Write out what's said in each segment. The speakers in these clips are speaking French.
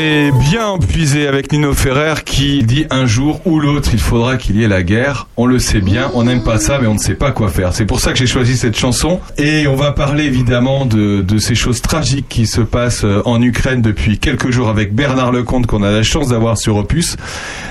est bien puisé avec Nino Ferrer qui dit un jour ou l'autre il faudra qu'il y ait la guerre. On le sait bien, on n'aime pas ça mais on ne sait pas quoi faire. C'est pour ça que j'ai choisi cette chanson et on va parler évidemment de, de ces choses tragiques qui se passent euh, en Ukraine depuis quelques jours avec Bernard Lecomte qu'on a la chance d'avoir sur Opus.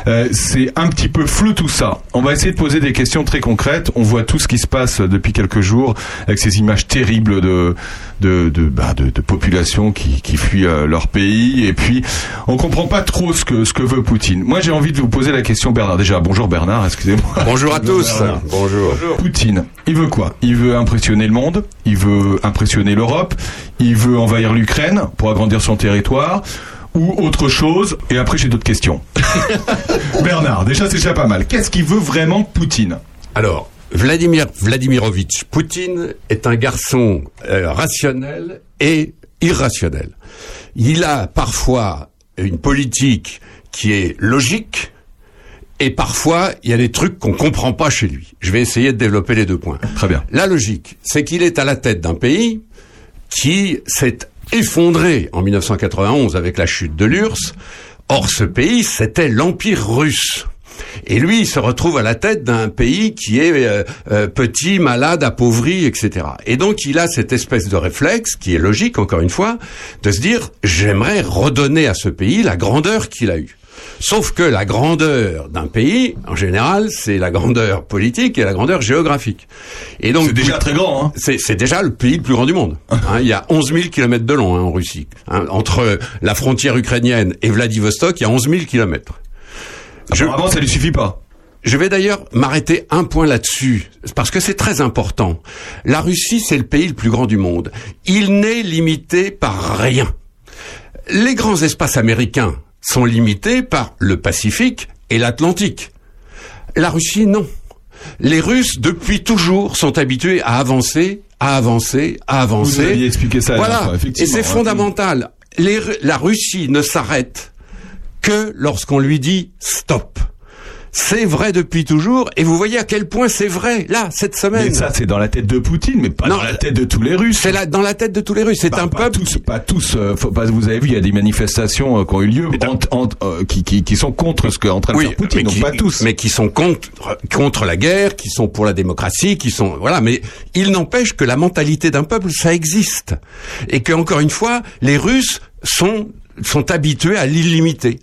Euh, c'est un petit peu flou tout ça. On va essayer de poser des questions très concrètes. On voit tout ce qui se passe depuis quelques jours avec ces images terribles de de de, bah, de, de populations qui, qui fuient euh, leur pays et puis on comprend pas trop ce que ce que veut Poutine. Moi j'ai envie de vous poser la question Bernard. Déjà bonjour Bernard, excusez-moi. Bonjour à tous. Bernard. Bonjour. Poutine, il veut quoi? Il veut impressionner le monde, il veut impressionner l'Europe, il veut envahir l'Ukraine pour agrandir son territoire ou autre chose Et après j'ai d'autres questions. Bernard, déjà c'est déjà pas mal. Qu'est-ce qu'il veut vraiment Poutine? Alors, Vladimir Vladimirovitch Poutine est un garçon euh, rationnel et irrationnel. Il a parfois une politique qui est logique et parfois il y a des trucs qu'on comprend pas chez lui. Je vais essayer de développer les deux points. Très bien. La logique, c'est qu'il est à la tête d'un pays qui s'est effondré en 1991 avec la chute de l'URSS. Or, ce pays, c'était l'Empire russe. Et lui, il se retrouve à la tête d'un pays qui est euh, euh, petit, malade, appauvri, etc. Et donc, il a cette espèce de réflexe, qui est logique, encore une fois, de se dire, j'aimerais redonner à ce pays la grandeur qu'il a eue. Sauf que la grandeur d'un pays, en général, c'est la grandeur politique et la grandeur géographique. Et donc C'est déjà très grand, hein c'est déjà le pays le plus grand du monde. Hein, il y a 11 000 kilomètres de long hein, en Russie. Hein, entre la frontière ukrainienne et Vladivostok, il y a 11 000 kilomètres. Je- ça lui suffit pas. je vais d'ailleurs m'arrêter un point là-dessus, parce que c'est très important. La Russie, c'est le pays le plus grand du monde. Il n'est limité par rien. Les grands espaces américains sont limités par le Pacifique et l'Atlantique. La Russie, non. Les Russes, depuis toujours, sont habitués à avancer, à avancer, à avancer. Vous aviez expliqué ça Voilà. fois, Et c'est Ouais. fondamental. Les la Russie ne s'arrête que lorsqu'on lui dit stop. C'est vrai depuis toujours, et vous voyez à quel point c'est vrai, là, cette semaine. Mais ça c'est dans la tête de Poutine, mais pas Non, dans la tête de tous les Russes. C'est là, dans la tête de tous les Russes. C'est Bah, un pas peuple. tous, pas tous. euh, faut pas- vous avez vu, il y a des manifestations euh, qui ont eu lieu euh, qui, qui, qui sont contre ce qu'est en train de Oui, faire Poutine. mais Donc qui, pas tous. mais qui sont contre contre la guerre, qui sont pour la démocratie, qui sont voilà. Mais il n'empêche que la mentalité d'un peuple, ça existe, et que encore une fois, les Russes sont sont habitués à l'illimité.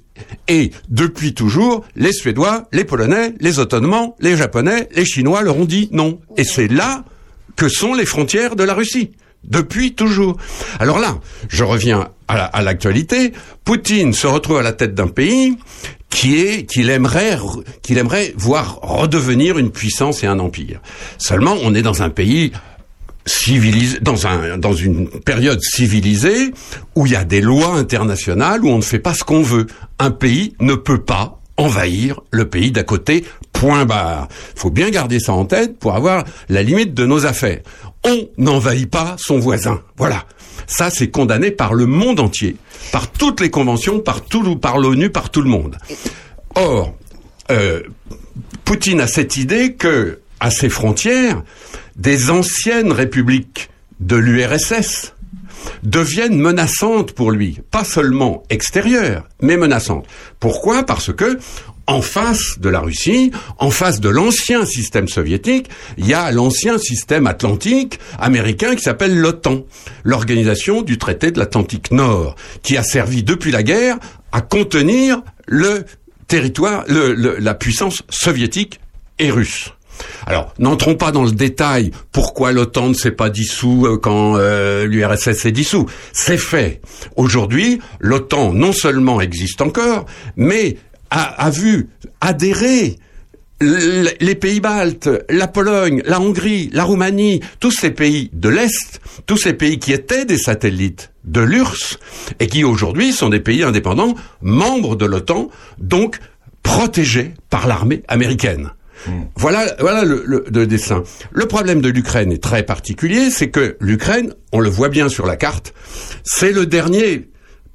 Et depuis toujours, les Suédois, les Polonais, les Ottomans, les Japonais, les Chinois leur ont dit non. Et c'est là que sont les frontières de la Russie. Depuis toujours. Alors là, je reviens à la- à l'actualité. Poutine se retrouve à la tête d'un pays qui est qu'il aimerait qu'il aimerait voir redevenir une puissance et un empire. Seulement, on est dans un pays civilisé, dans un dans une période civilisée où il y a des lois internationales où on ne fait pas ce qu'on veut. Un pays ne peut pas envahir le pays d'à côté. Point barre. Faut bien garder ça en tête pour avoir la limite de nos affaires. On n'envahit pas son voisin. Voilà. Ça, c'est condamné par le monde entier, par toutes les conventions, par tout, par l'ONU, par tout le monde. Or, euh, Poutine a cette idée que, à ses frontières, des anciennes républiques de l'URSS deviennent menaçantes pour lui, pas seulement extérieures, mais menaçantes. Pourquoi? Parce que en face de la Russie, en face de l'ancien système soviétique, il y a l'ancien système atlantique américain qui s'appelle l'OTAN, l'organisation du traité de l'Atlantique Nord, qui a servi depuis la guerre à contenir le territoire, le- la puissance soviétique et russe. Alors, n'entrons pas dans le détail pourquoi l'OTAN ne s'est pas dissous euh, quand euh, l'URSS s'est dissous. C'est fait. Aujourd'hui, l'OTAN non seulement existe encore, mais a, vu adhérer les pays baltes, la Pologne, la Hongrie, la Roumanie, tous ces pays de l'Est, tous ces pays qui étaient des satellites de l'URSS et qui aujourd'hui sont des pays indépendants, membres de l'OTAN, donc protégés par l'armée américaine. Voilà, voilà le, dessin. Le problème de l'Ukraine est très particulier, c'est que l'Ukraine, on le voit bien sur la carte, c'est le dernier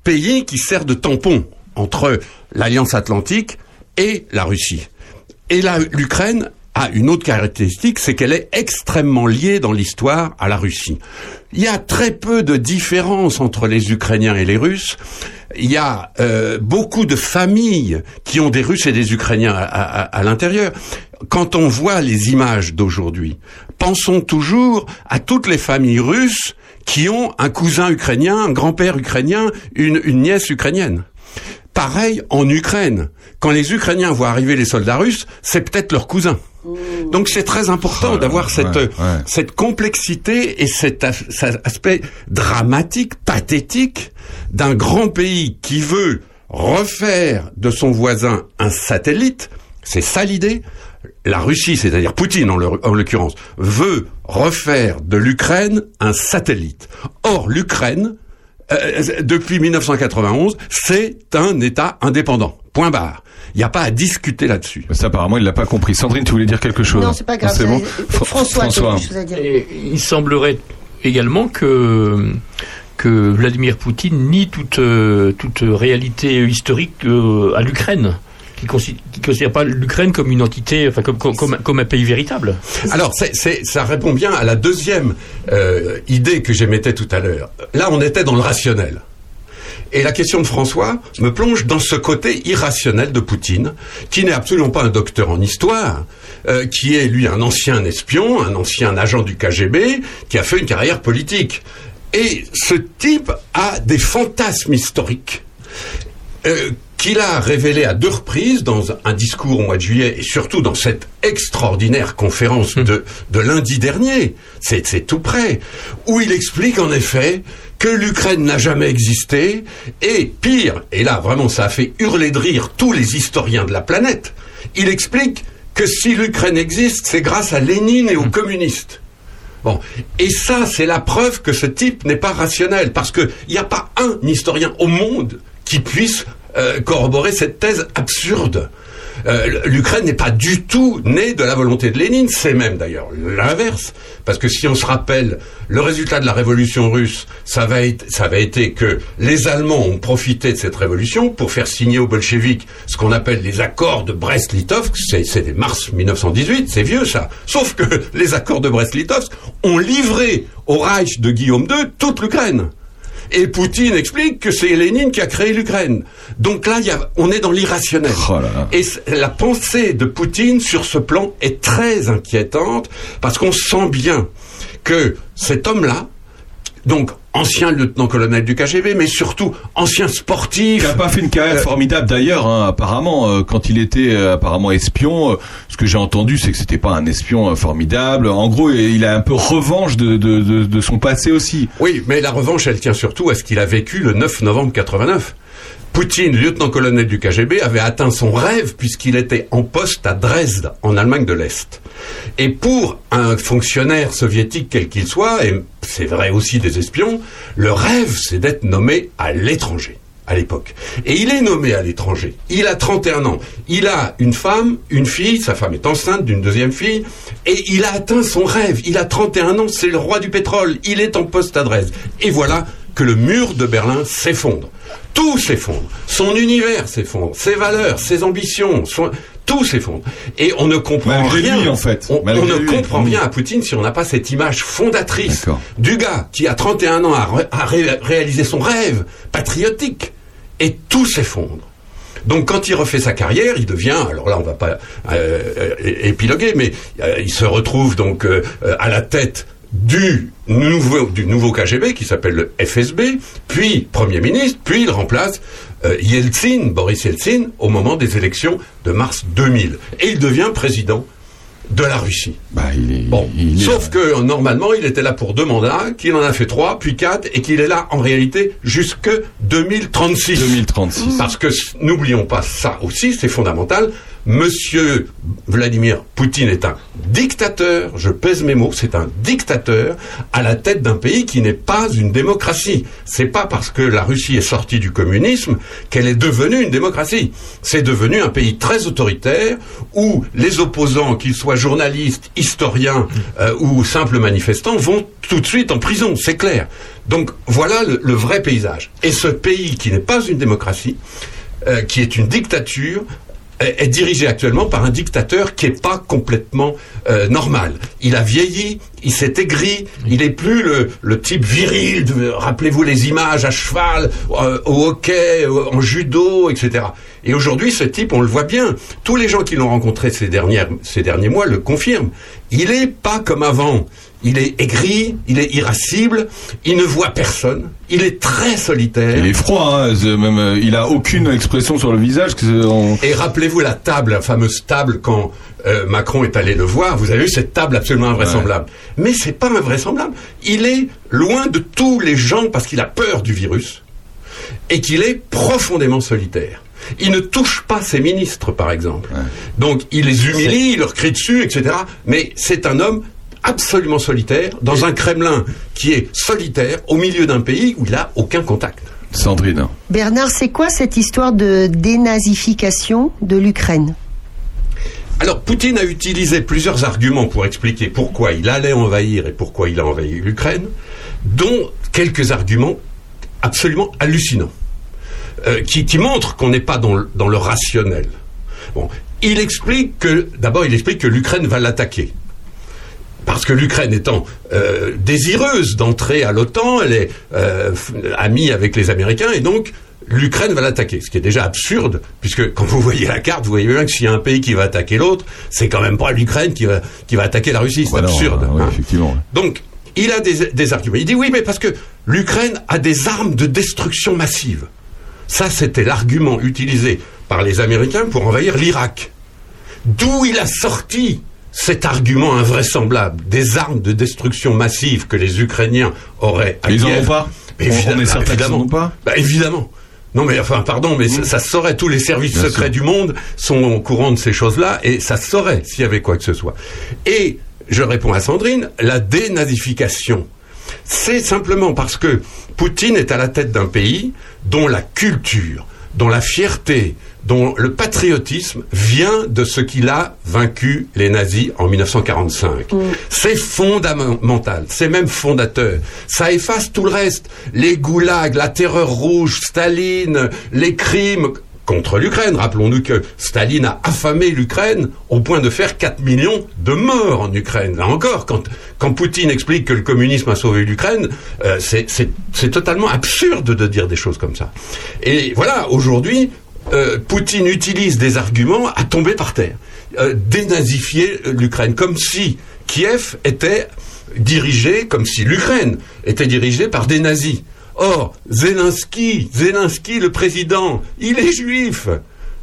pays qui sert de tampon entre l'Alliance Atlantique et la Russie. Et là, l'Ukraine a une autre caractéristique, c'est qu'elle est extrêmement liée dans l'histoire à la Russie. Il y a très peu de différence entre les Ukrainiens et les Russes. il y a euh, beaucoup de familles qui ont des Russes et des Ukrainiens à l'intérieur. Quand on voit les images d'aujourd'hui, pensons toujours à toutes les familles russes qui ont un cousin ukrainien, un grand-père ukrainien, une, une nièce ukrainienne. Pareil en Ukraine. Quand les Ukrainiens voient arriver les soldats russes, c'est peut-être leur cousin. Donc c'est très important oh d'avoir cette cette complexité et cet, aspect dramatique, pathétique d'un grand pays qui veut refaire de son voisin un satellite. C'est ça l'idée. La Russie, c'est-à-dire Poutine en l'occurrence, veut refaire de l'Ukraine un satellite. Or, l'Ukraine, euh, depuis 1991, c'est un État indépendant. Point barre. Il n'y a pas à discuter là-dessus. Ça, apparemment, il l'a pas compris. Sandrine, tu voulais dire quelque chose Non, c'est pas grave. bon François, François. il semblerait également que que Vladimir Poutine nie toute euh, toute réalité historique euh, à l'Ukraine qui ne considère pas l'Ukraine comme une entité, enfin comme, comme, un pays véritable. Alors, ça répond bien à la deuxième euh, idée que j'émettais tout à l'heure. Là, on était dans le rationnel. Et la question de François me plonge dans ce côté irrationnel de Poutine, qui n'est absolument pas un docteur en histoire, euh, qui est lui un ancien espion, un ancien agent du KGB, qui a fait une carrière politique. Et ce type a des fantasmes historiques. Euh, qu'il a révélé à deux reprises dans un discours au mois de juillet et surtout dans cette extraordinaire conférence hum. de, de lundi dernier, c'est tout près, où il explique en effet que l'Ukraine n'a jamais existé et pire, et là vraiment ça a fait hurler de rire tous les historiens de la planète, il explique que si l'Ukraine existe, c'est grâce à Lénine et aux hum. communistes. Bon. Et ça, c'est la preuve que ce type n'est pas rationnel, parce qu'il n'y a pas un historien au monde qui puisse euh, corroborer cette thèse absurde. Euh, L'Ukraine n'est pas du tout née de la volonté de Lénine, c'est même d'ailleurs l'inverse, parce que si on se rappelle le résultat de la révolution russe, ça va, être, ça va été que les Allemands ont profité de cette révolution pour faire signer aux bolcheviks ce qu'on appelle les accords de Brest-Litovsk, c'est mars 1918, c'est vieux ça, sauf que les accords de Brest-Litovsk ont livré au Reich de Guillaume II toute l'Ukraine. Et Poutine explique que c'est Lénine qui a créé l'Ukraine. Donc là, y a, on est dans l'irrationnel. Oh Et la pensée de Poutine sur ce plan est très inquiétante parce qu'on sent bien que cet homme-là, donc ancien lieutenant-colonel du KGB, mais surtout ancien sportif. Il n'a pas fait une carrière euh, formidable d'ailleurs, hein, apparemment, euh, quand il était euh, apparemment espion. ce que j'ai entendu, c'est que c'était pas un espion formidable. En gros, il a un peu revanche de, de, de, de, son passé aussi. Oui, mais la revanche, elle tient surtout à ce qu'il a vécu le 9 novembre 89. Poutine, lieutenant-colonel du KGB, avait atteint son rêve puisqu'il était en poste à Dresde, en Allemagne de l'Est. Et pour un fonctionnaire soviétique quel qu'il soit, et c'est vrai aussi des espions, le rêve, c'est d'être nommé à l'étranger à l'époque. Et il est nommé à l'étranger. Il a 31 ans. Il a une femme, une fille, sa femme est enceinte d'une deuxième fille, et il a atteint son rêve. Il a 31 ans, c'est le roi du pétrole. Il est en poste à Dresde. Et voilà que le mur de Berlin s'effondre. Tout s'effondre. Son univers s'effondre. Ses valeurs, ses ambitions, tout s'effondre. Et on ne comprend rien. en fait. On, ne comprend rien à Poutine si on n'a pas cette image fondatrice du gars qui, à 31 ans, a, réalisé son rêve patriotique. Et tout s'effondre. Donc quand il refait sa carrière, il devient, alors là on va pas euh, euh, épiloguer, mais euh, il se retrouve donc à la tête du nouveau, du nouveau KGB qui s'appelle le FSB, puis Premier ministre, puis il remplace euh, Yeltsin, Boris Yeltsin, au moment des élections de mars 2000. Et il devient président de la Russie. Bah, il est, bon, sauf que normalement il était là pour deux mandats, qu'il en a fait trois, puis quatre, et qu'il est là en réalité jusque 2036. 2036. Parce que n'oublions pas ça aussi, c'est fondamental. Monsieur Vladimir Poutine est un dictateur, je pèse mes mots, c'est un dictateur à la tête d'un pays qui n'est pas une démocratie. C'est pas parce que la Russie est sortie du communisme qu'elle est devenue une démocratie. C'est devenu un pays très autoritaire où les opposants, qu'ils soient journalistes, historiens euh, ou simples manifestants, vont tout de suite en prison, c'est clair. Donc voilà le, vrai paysage. Et ce pays qui n'est pas une démocratie, euh, qui est une dictature, est dirigé actuellement par un dictateur qui n'est pas complètement euh, normal. Il a vieilli, il s'est aigri, il est plus le, type viril. Rappelez-vous les images à cheval, euh, au hockey, euh, en judo, etc. Et aujourd'hui, ce type, on le voit bien. Tous les gens qui l'ont rencontré ces dernières, ces derniers mois le confirment. Il est pas comme avant. Il est aigri, il est irascible, il ne voit personne, il est très solitaire. Il est froid, hein, même, euh, il a aucune expression sur le visage. Que c'est- on- Et rappelez-vous la table, la fameuse table quand euh, Macron est allé le voir. Vous avez vu cette table absolument invraisemblable. Mais c'est pas invraisemblable. Il est loin de tous les gens parce qu'il a peur du virus et qu'il est profondément solitaire. Il ne touche pas ses ministres, par exemple. Donc il les humilie, il leur crie dessus, etc. Mais c'est un homme absolument solitaire dans un Kremlin qui est solitaire au milieu d'un pays où il a aucun contact. Sandrine. Bernard, c'est quoi cette histoire de dénazification de l'Ukraine? Alors, Poutine a utilisé plusieurs arguments pour expliquer pourquoi il allait envahir et pourquoi il a envahi l'Ukraine, dont quelques arguments absolument hallucinants, euh, qui, qui montrent qu'on n'est pas dans le, dans le rationnel. Bon, il explique que, d'abord, il explique que l'Ukraine va l'attaquer. Parce que l'Ukraine étant euh, désireuse d'entrer à l'OTAN, elle est euh, amie avec les Américains, et donc l'Ukraine va l'attaquer. Ce qui est déjà absurde, puisque quand vous voyez la carte, vous voyez bien que s'il y a un pays qui va attaquer l'autre, c'est quand même pas l'Ukraine qui va, qui va attaquer la Russie. C'est Bah non, absurde. oui, hein. effectivement. Donc, il a des, des arguments. Il dit oui, mais parce que l'Ukraine a des armes de destruction massive. Ça, c'était l'argument utilisé par les Américains pour envahir l'Irak. D'où il a sorti cet argument invraisemblable des armes de destruction massive que les Ukrainiens auraient à Mais ils en Kiev. ont pas Mais On- on évidemment, est certain qu'ils évidemment. en ont pas Bah, évidemment. Non mais enfin pardon mais ça, ça saurait tous les services Bien secrets sûr. du monde sont au courant de ces choses-là et ça saurait s'il y avait quoi que ce soit. Et je réponds à Sandrine, la dénazification c'est simplement parce que Poutine est à la tête d'un pays dont la culture, dont la fierté, dont le patriotisme vient de ce qu'il a vaincu les nazis en 1945. C'est fondamental, c'est même fondateur. Ça efface tout le reste. Les goulags, la terreur rouge, Staline, les crimes contre l'Ukraine. Rappelons-nous que Staline a affamé l'Ukraine au point de faire 4 millions de morts en Ukraine. Là encore, quand, quand Poutine explique que le communisme a sauvé l'Ukraine, euh, c'est totalement absurde de dire des choses comme ça. Et voilà, aujourd'hui, euh, Poutine utilise des arguments à tomber par terre. Euh, dénazifier l'Ukraine, comme si Kiev était dirigé, comme si l'Ukraine était dirigée par des nazis. Or, Zelensky, Zelensky, le président, il est juif.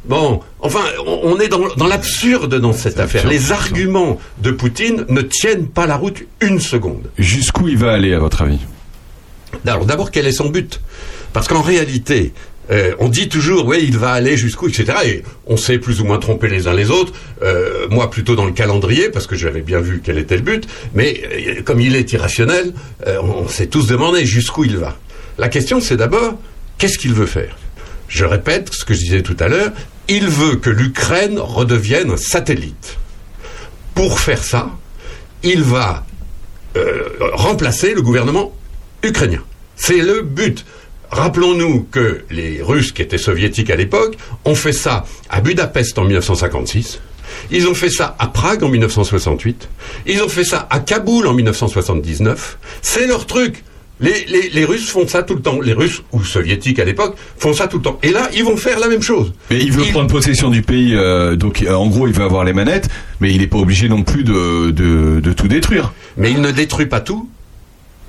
Bon, enfin, on, on est dans, dans l'absurde dans cette affaire. absurde, Les arguments de Poutine ne tiennent pas la route une seconde. Jusqu'où il va aller, à votre avis? Alors d'abord, quel est son but? Parce qu'en réalité, euh, on dit toujours, oui, il va aller jusqu'où, etc. Et on s'est plus ou moins trompé les uns les autres. Euh, moi, plutôt dans le calendrier, parce que j'avais bien vu quel était le but. Mais euh, comme il est irrationnel, on, on s'est tous demandé jusqu'où il va. La question, c'est d'abord, qu'est-ce qu'il veut faire? Je répète ce que je disais tout à l'heure. Il veut que l'Ukraine redevienne un satellite. Pour faire ça, il va remplacer le gouvernement ukrainien. C'est le but. Rappelons-nous que les Russes, qui étaient soviétiques à l'époque, ont fait ça à Budapest en 1956. Ils ont fait ça à Prague en 1968. Ils ont fait ça à Kaboul en 1979. C'est leur truc. Les, les- les Russes font ça tout le temps. Les Russes, ou soviétiques à l'époque, font ça tout le temps. Et là, ils vont faire la même chose. Mais il veut Il- prendre possession du pays, euh, donc euh, en gros il veut avoir les manettes, mais il n'est pas obligé non plus de, de, de tout détruire. Mais il ne détruit pas tout.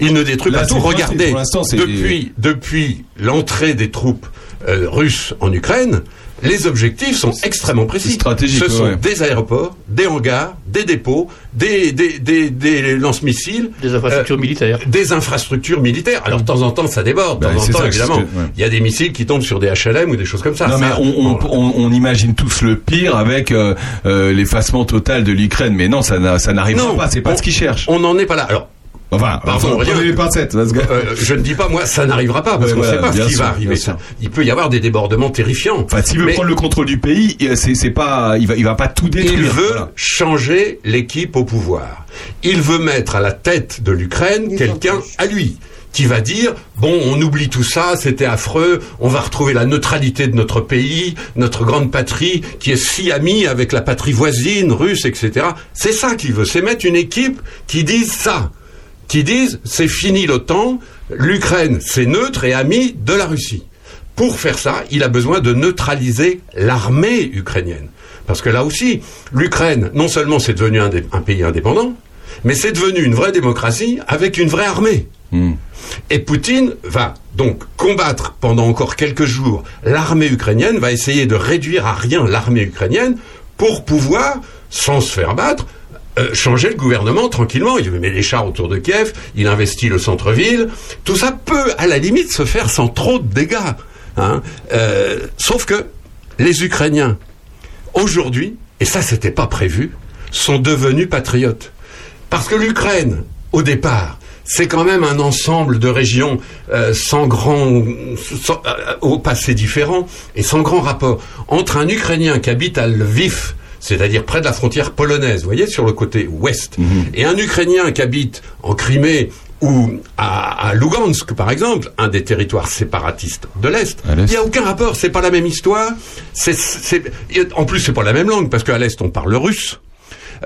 Il ne détruit Là, pas tout. Regardez, depuis, depuis l'entrée des troupes euh, russes en Ukraine, les objectifs sont extrêmement précis. Ce sont ouais. des aéroports, des hangars, des dépôts, des, des, des, des lance-missiles, Des infrastructures militaires. des infrastructures militaires. Alors de temps en temps, ça déborde. De Bah, temps en temps, ça, évidemment, que- ouais. il y a des missiles qui tombent sur des HLM ou des choses comme ça. non mais on, on, bon, on, on imagine tous le pire avec euh, euh, l'effacement total de l'Ukraine, mais non, ça n'a- ça n'arrivera Non, pas, c'est pas on- ce qu'ils cherchent. On n'en est pas là. Alors, Enfin, Pardon, prenez rien. les pincettes. parce que- Euh, je ne dis pas moi, ça n'arrivera pas parce Ouais, qu'on ne sait pas ce qui sûr, va arriver. Ça. Il peut y avoir des débordements terrifiants. Enfin, s'il veut Mais prendre le contrôle du pays, euh, c'est pas, il va, il va pas tout détruire. il veut Voilà. changer l'équipe au pouvoir. Il veut mettre à la tête de l'Ukraine quelqu'un à lui qui va dire bon on oublie tout ça c'était affreux on va retrouver la neutralité de notre pays notre grande patrie qui est si amie avec la patrie voisine russe etc c'est ça qu'il veut c'est mettre une équipe qui dise ça qui disent c'est fini l'OTAN, l'Ukraine c'est neutre et ami de la Russie. Pour faire ça, il a besoin de neutraliser l'armée ukrainienne. Parce que là aussi, l'Ukraine, non seulement c'est devenu un, pays indépendant, mais c'est devenu une vraie démocratie avec une vraie armée. Hmm. Et Poutine va donc combattre pendant encore quelques jours l'armée ukrainienne, va essayer de réduire à rien l'armée ukrainienne pour pouvoir, sans se faire battre, euh, changer le gouvernement tranquillement. Il met des chars autour de Kiev, il investit le centre-ville. Tout ça peut, à la limite, se faire sans trop de dégâts. hein. Euh, sauf que les Ukrainiens, aujourd'hui, et ça c'était pas prévu, sont devenus patriotes. Parce que l'Ukraine, au départ, c'est quand même un ensemble de régions euh, sans grand, au passé différent et sans grand rapport. Entre un Ukrainien qui habite à Lviv, c'est-à-dire près de la frontière polonaise, vous voyez, sur le côté ouest, et un Ukrainien qui habite en Crimée ou à, à Lugansk, par exemple, un des territoires séparatistes de l'Est, il n'y a aucun rapport, c'est pas la même histoire, en plus c'est pas la même langue, parce qu'à l'Est on parle russe,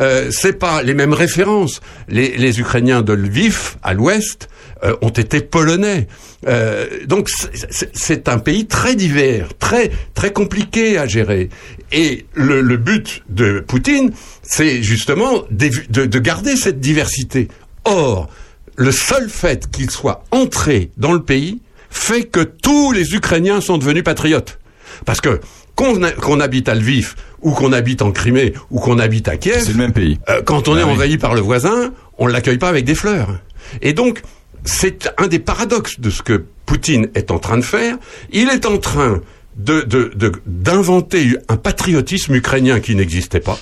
euh, c'est pas les mêmes références. Les, les Ukrainiens de Lviv, à l'ouest, euh, ont été polonais. Euh, donc c'est- un pays très divers, très très compliqué à gérer. Et le, le but de Poutine, c'est justement d'évi- de, de garder cette diversité. Or, le seul fait qu'il soit entré dans le pays fait que tous les Ukrainiens sont devenus patriotes. Parce que qu'on qu'on habite à Lviv, ou qu'on habite en Crimée, ou qu'on habite à Kiev, C'est le même pays. euh, quand on Ah est oui. envahi par le voisin, on l'accueille pas avec des fleurs. Et donc, c'est un des paradoxes de ce que Poutine est en train de faire. Il est en train de de- d'inventer un patriotisme ukrainien qui n'existait pas.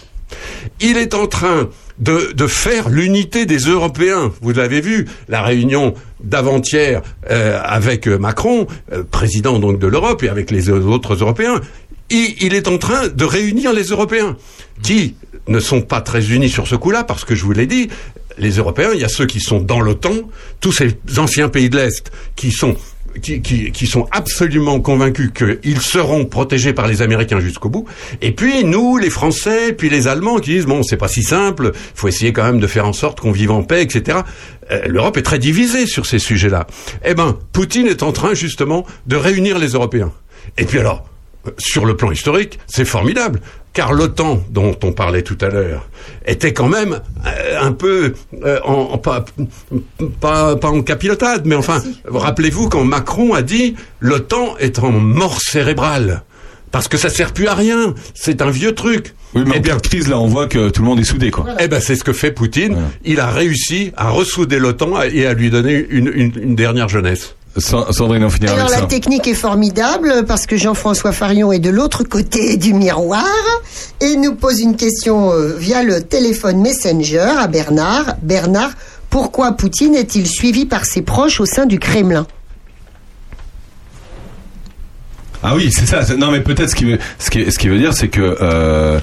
Il est en train de, de faire l'unité des Européens. Vous l'avez vu, la réunion d'avant-hier euh, avec Macron, euh, président donc de l'Europe, et avec les autres Européens. Il, il est en train de réunir les Européens, qui ne sont pas très unis sur ce coup-là, parce que je vous l'ai dit, les Européens, il y a ceux qui sont dans l'OTAN, tous ces anciens pays de l'Est qui sont qui, qui, sont absolument convaincus qu'ils seront protégés par les Américains jusqu'au bout. Et puis nous, les Français, puis les Allemands qui disent bon, c'est pas si simple, faut essayer quand même de faire en sorte qu'on vive en paix, etc. Euh, L'Europe est très divisée sur ces sujets-là. Eh ben, Poutine est en train justement de réunir les Européens. Et puis alors, euh, sur le plan historique, c'est formidable. Car l'OTAN, dont on parlait tout à l'heure, était quand même euh, un peu euh, en, en- pas, pas, pas en capilotade, mais enfin, rappelez-vous quand Macron a dit l'OTAN est en mort cérébrale. Parce que ça sert plus à rien. C'est un vieux truc. Oui, mais eh en bien, de crise, là, on voit que tout le monde est soudé, quoi. eh ben, c'est ce que fait Poutine. Voilà. Il a réussi à ressouder l'OTAN et à lui donner une, une, une dernière jeunesse. Sa- Sandrine, on finit Alors avec la ça. technique est formidable parce que Jean-François Farion est de l'autre côté du miroir et nous pose une question euh, via le téléphone Messenger à Bernard. Bernard, pourquoi Poutine est-il suivi par ses proches au sein du Kremlin? Ah oui, c'est ça. Non, mais peut-être ce qu'il veut, ce qui, ce veut dire, c'est que euh,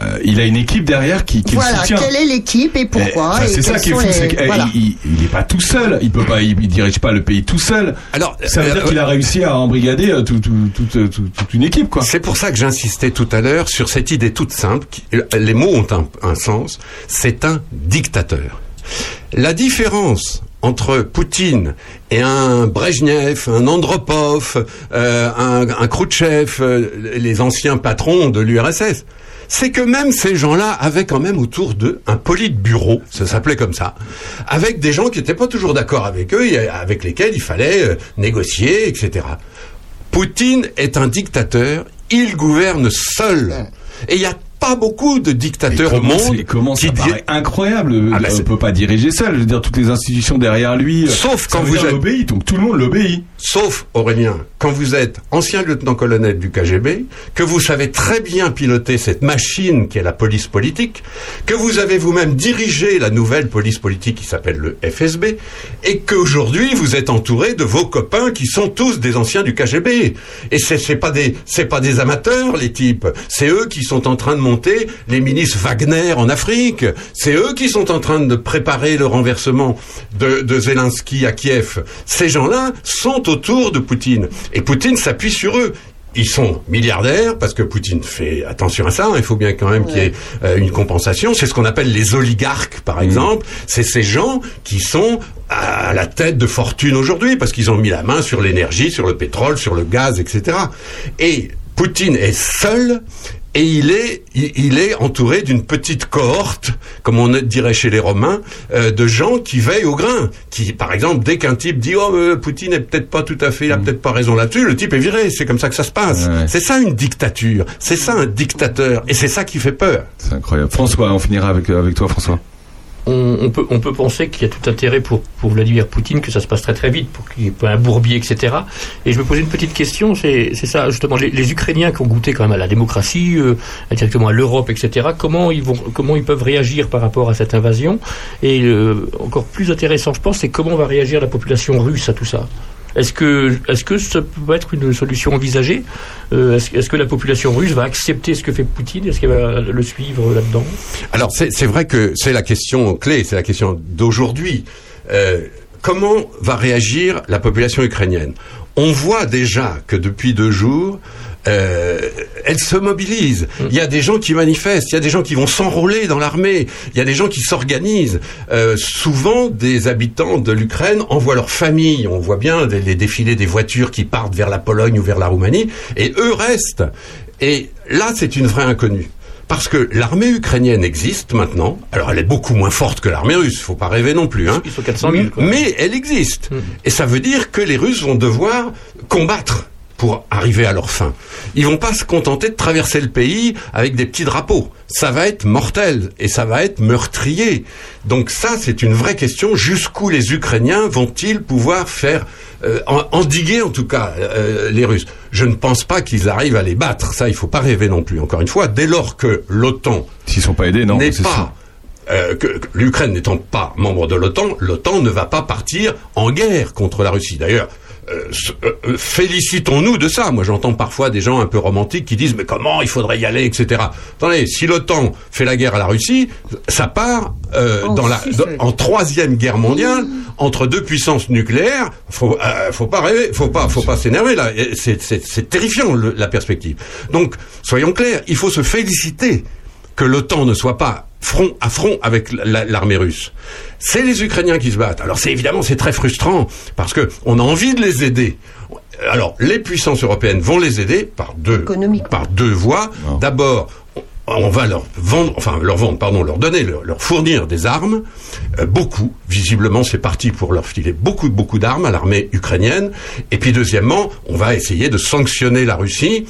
euh, il a une équipe derrière qui, qui Voilà, le soutient. quelle est l'équipe et pourquoi enfin, c'est ça qui est fou, les- c'est qu'il voilà. il, il est pas tout seul. Il peut pas, il, il dirige pas le pays tout seul. Alors, Ça veut euh, dire qu'il a réussi à embrigader euh, tout- tout- toute, une équipe, quoi. C'est pour ça que j'insistais tout à l'heure sur cette idée toute simple. qui- euh, les mots ont un, un sens. C'est un dictateur. La différence entre Poutine et un Brejnev, un Andropov, euh, un, un Khrouchtchev, euh, les anciens patrons de l'URSS, c'est que même ces gens-là avaient quand même autour d'eux un politburo, ça s'appelait comme ça, avec des gens qui n'étaient pas toujours d'accord avec eux, et avec lesquels il fallait euh, négocier, etc. Poutine est un dictateur, il gouverne seul. Et il y a pas beaucoup de dictateurs au monde Comment ça qui paraît incroyable. Ah, bah, on peut pas diriger seul. Je veux dire, toutes les institutions derrière lui. euh, Sauf quand vous êtes-. Donc tout le monde l'obéit. Sauf, Aurélien, quand vous êtes ancien lieutenant-colonel du KGB, que vous savez très bien piloter cette machine qui est la police politique, que vous avez vous-même dirigé la nouvelle police politique qui s'appelle le FSB, et qu'aujourd'hui vous êtes entouré de vos copains qui sont tous des anciens du KGB. Et c'est c'est pas des c'est pas des amateurs les types, c'est eux qui sont en train de les milices Wagner en Afrique, c'est eux qui sont en train de préparer le renversement de, de Zelensky à Kiev. Ces gens-là sont autour de Poutine et Poutine s'appuie sur eux. Ils sont milliardaires parce que Poutine fait attention à ça. Il faut bien quand même qu'il y ait euh, une compensation. C'est ce qu'on appelle les oligarques, par exemple. C'est ces gens qui sont à la tête de fortune aujourd'hui parce qu'ils ont mis la main sur l'énergie, sur le pétrole, sur le gaz, etc. Et Poutine est seul et il est, il, est entouré d'une petite cohorte, comme on dirait chez les Romains, euh, de gens qui veillent au grain. Qui, par exemple, dès qu'un type dit oh euh, Poutine est peut-être pas tout à fait, il a peut-être pas raison là-dessus, le type est viré. C'est comme ça que ça se passe. Ouais. C'est ça une dictature. C'est ça un dictateur. Et c'est ça qui fait peur. C'est incroyable. François, on finira avec, avec toi, François. On, peut, penser qu'il y a tout intérêt pour, Vladimir Poutine que ça se passe très très vite, pour qu'il n'y ait pas un bourbier, etc. Et je me posais une petite question, c'est c'est ça, justement, les, les Ukrainiens qui ont goûté quand même à la démocratie, euh, directement à l'Europe, etc., comment ils, vont, comment ils peuvent réagir par rapport à cette invasion? Et euh, encore plus intéressant, je pense, c'est comment va réagir la population russe à tout ça? Est-ce que, que ça peut être une solution envisagée? Euh, est-ce, que la population russe va accepter ce que fait Poutine? Est-ce qu'elle va le suivre là-dedans? Alors c'est c'est vrai que c'est la question clé, c'est la question d'aujourd'hui. Euh, comment va réagir la population ukrainienne? On voit déjà que depuis deux jours, euh, elle se mobilise. Il y a des gens qui manifestent, il y a des gens qui vont s'enrôler dans l'armée, il y a des gens qui s'organisent. Euh, souvent, des habitants de l'Ukraine envoient leur famille. On voit bien les, les défilés des voitures qui partent vers la Pologne ou vers la Roumanie, et eux restent. Et là, c'est une vraie inconnue. Parce que l'armée ukrainienne existe maintenant. Alors elle est beaucoup moins forte que l'armée russe, faut pas rêver non plus. Hein. Ils sont 400 000, quoi. Mais elle existe. Et ça veut dire que les Russes vont devoir combattre pour arriver à leur fin. Ils vont pas se contenter de traverser le pays avec des petits drapeaux. Ça va être mortel et ça va être meurtrier. Donc ça, c'est une vraie question. Jusqu'où les Ukrainiens vont-ils pouvoir faire euh, en- endiguer en tout cas euh, les Russes? Je ne pense pas qu'ils arrivent à les battre. Ça, il faut pas rêver non plus. Encore une fois, dès lors que l'OTAN S'ils sont pas aidés, non. n'est pas ça. euh, que, que l'Ukraine n'étant pas membre de l'OTAN, l'OTAN ne va pas partir en guerre contre la Russie. D'ailleurs, euh, euh, félicitons-nous de ça. Moi, j'entends parfois des gens un peu romantiques qui disent mais comment il faudrait y aller, etc. Attendez, si l'OTAN fait la guerre à la Russie, ça part euh, En dans la dans- en troisième guerre mondiale entre deux puissances nucléaires. Faut euh, faut pas rêver, faut pas faut pas s'énerver là. C'est terrifiant le- la perspective. Donc soyons clairs, il faut se féliciter que l'OTAN ne soit pas front à front avec la- l'armée russe. C'est les Ukrainiens qui se battent. Alors c'est évidemment c'est très frustrant parce que on a envie de les aider. Alors les puissances européennes vont les aider par deux par deux voies. Non. D'abord on- on va leur vendre, enfin leur vendre, pardon, leur donner, leur, leur fournir des armes, euh, beaucoup. Visiblement, c'est parti pour leur filer beaucoup, beaucoup d'armes à l'armée ukrainienne. Et puis deuxièmement, on va essayer de sanctionner la Russie.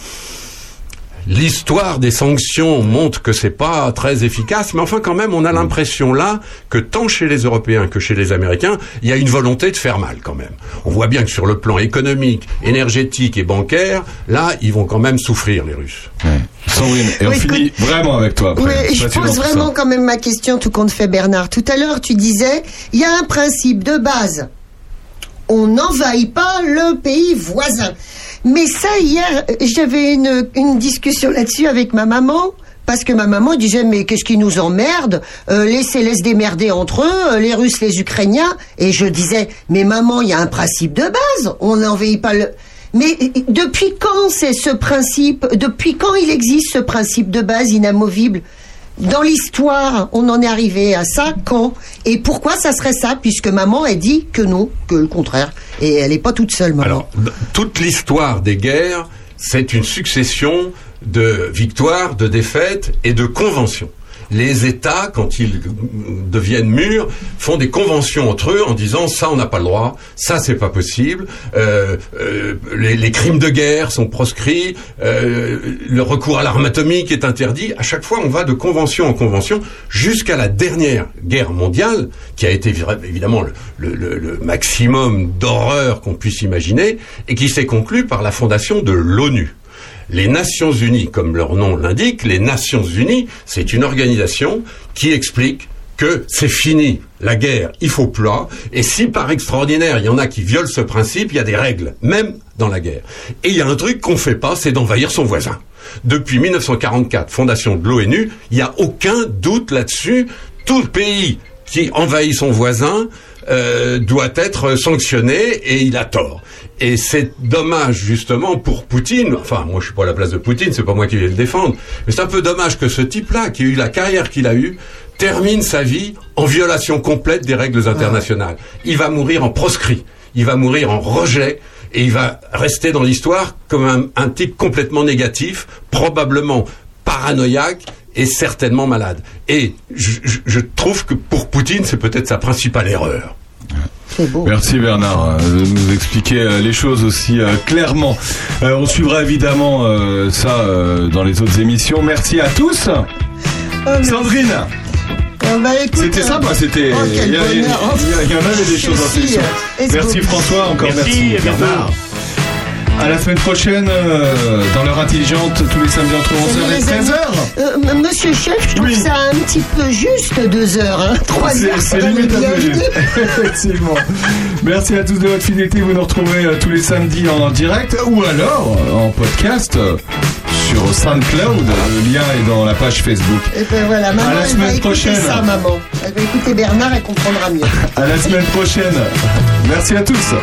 L'histoire des sanctions montre que c'est pas très efficace, mais enfin quand même, on a l'impression là que tant chez les Européens que chez les Américains, il y a une volonté de faire mal quand même. On voit bien que sur le plan économique, énergétique et bancaire, là, ils vont quand même souffrir les Russes. Ouais. Sandrine, et on Oui, finit écoute- vraiment avec toi après. Oui, je pose vraiment quand même ma question, tout compte fait Bernard. Tout à l'heure, tu disais, il y a un principe de base. On n'envahit pas le pays voisin. Mais ça, hier, j'avais une, discussion là-dessus avec ma maman. Parce que ma maman disait, mais qu'est-ce qui nous emmerde euh, Laissez-les se démerder entre eux, euh, les Russes, les Ukrainiens. Et je disais, mais maman, il y a un principe de base. On n'envahit pas le... Mais euh, depuis quand c'est ce principe Depuis quand il existe ce principe de base inamovible? Dans l'histoire, on en est arrivé à ça quand Et pourquoi ça serait ça Puisque maman, elle dit que non, que le contraire. Et elle n'est pas toute seule, maman. Alors, toute l'histoire des guerres, c'est une succession de victoires, de défaites et de conventions. Les États, quand ils deviennent mûrs, font des conventions entre eux en disant ça on n'a pas le droit, ça c'est pas possible, euh, euh, les, crimes de guerre sont proscrits, euh, le recours à l'arme atomique est interdit. À chaque fois, on va de convention en convention jusqu'à la dernière guerre mondiale, qui a été évidemment le, le, le maximum d'horreur qu'on puisse imaginer, et qui s'est conclue par la fondation de l'ONU. Les Nations Unies, comme leur nom l'indique, les Nations Unies, c'est une organisation qui explique que c'est fini, la guerre, il faut plat, et si par extraordinaire il y en a qui violent ce principe, il y a des règles, même dans la guerre. Et il y a un truc qu'on fait pas, c'est d'envahir son voisin. Depuis 1944, fondation de l'ONU, il n'y a aucun doute là-dessus. Tout pays qui envahit son voisin euh, doit être sanctionné et il a tort. Et c'est dommage justement pour Poutine. Enfin, moi je suis pas à la place de Poutine, c'est pas moi qui vais le défendre. Mais c'est un peu dommage que ce type-là, qui a eu la carrière qu'il a eue, termine sa vie en violation complète des règles internationales. Il va mourir en proscrit, il va mourir en rejet, et il va rester dans l'histoire comme un, type complètement négatif, probablement paranoïaque et certainement malade. Et je, trouve que pour Poutine, c'est peut-être sa principale erreur. Merci Bernard euh, de nous expliquer euh, les choses aussi euh, clairement. on suivra évidemment ça dans les autres émissions. Merci à tous. Sandrine. Bah, c'était sympa, c'était. Oh, il, y en avait des choses intéressantes. Merci François, encore merci. merci Bernard. À la semaine prochaine, euh, dans l'heure intelligente, tous les samedis entre 11h et 13h. Euh, monsieur Chef, je trouve ça un petit peu juste 2h, hein, 3 heures. C'est limite un peu juste. Effectivement. Merci à tous de votre fidélité. Vous nous retrouverez euh, tous les samedis en direct ou alors en podcast sur SoundCloud. Le lien est dans la page Facebook. Et ben voilà, maman, à la semaine va prochaine. ça, maman. Elle va écouter Bernard, et comprendra mieux. à la semaine prochaine. Merci à tous.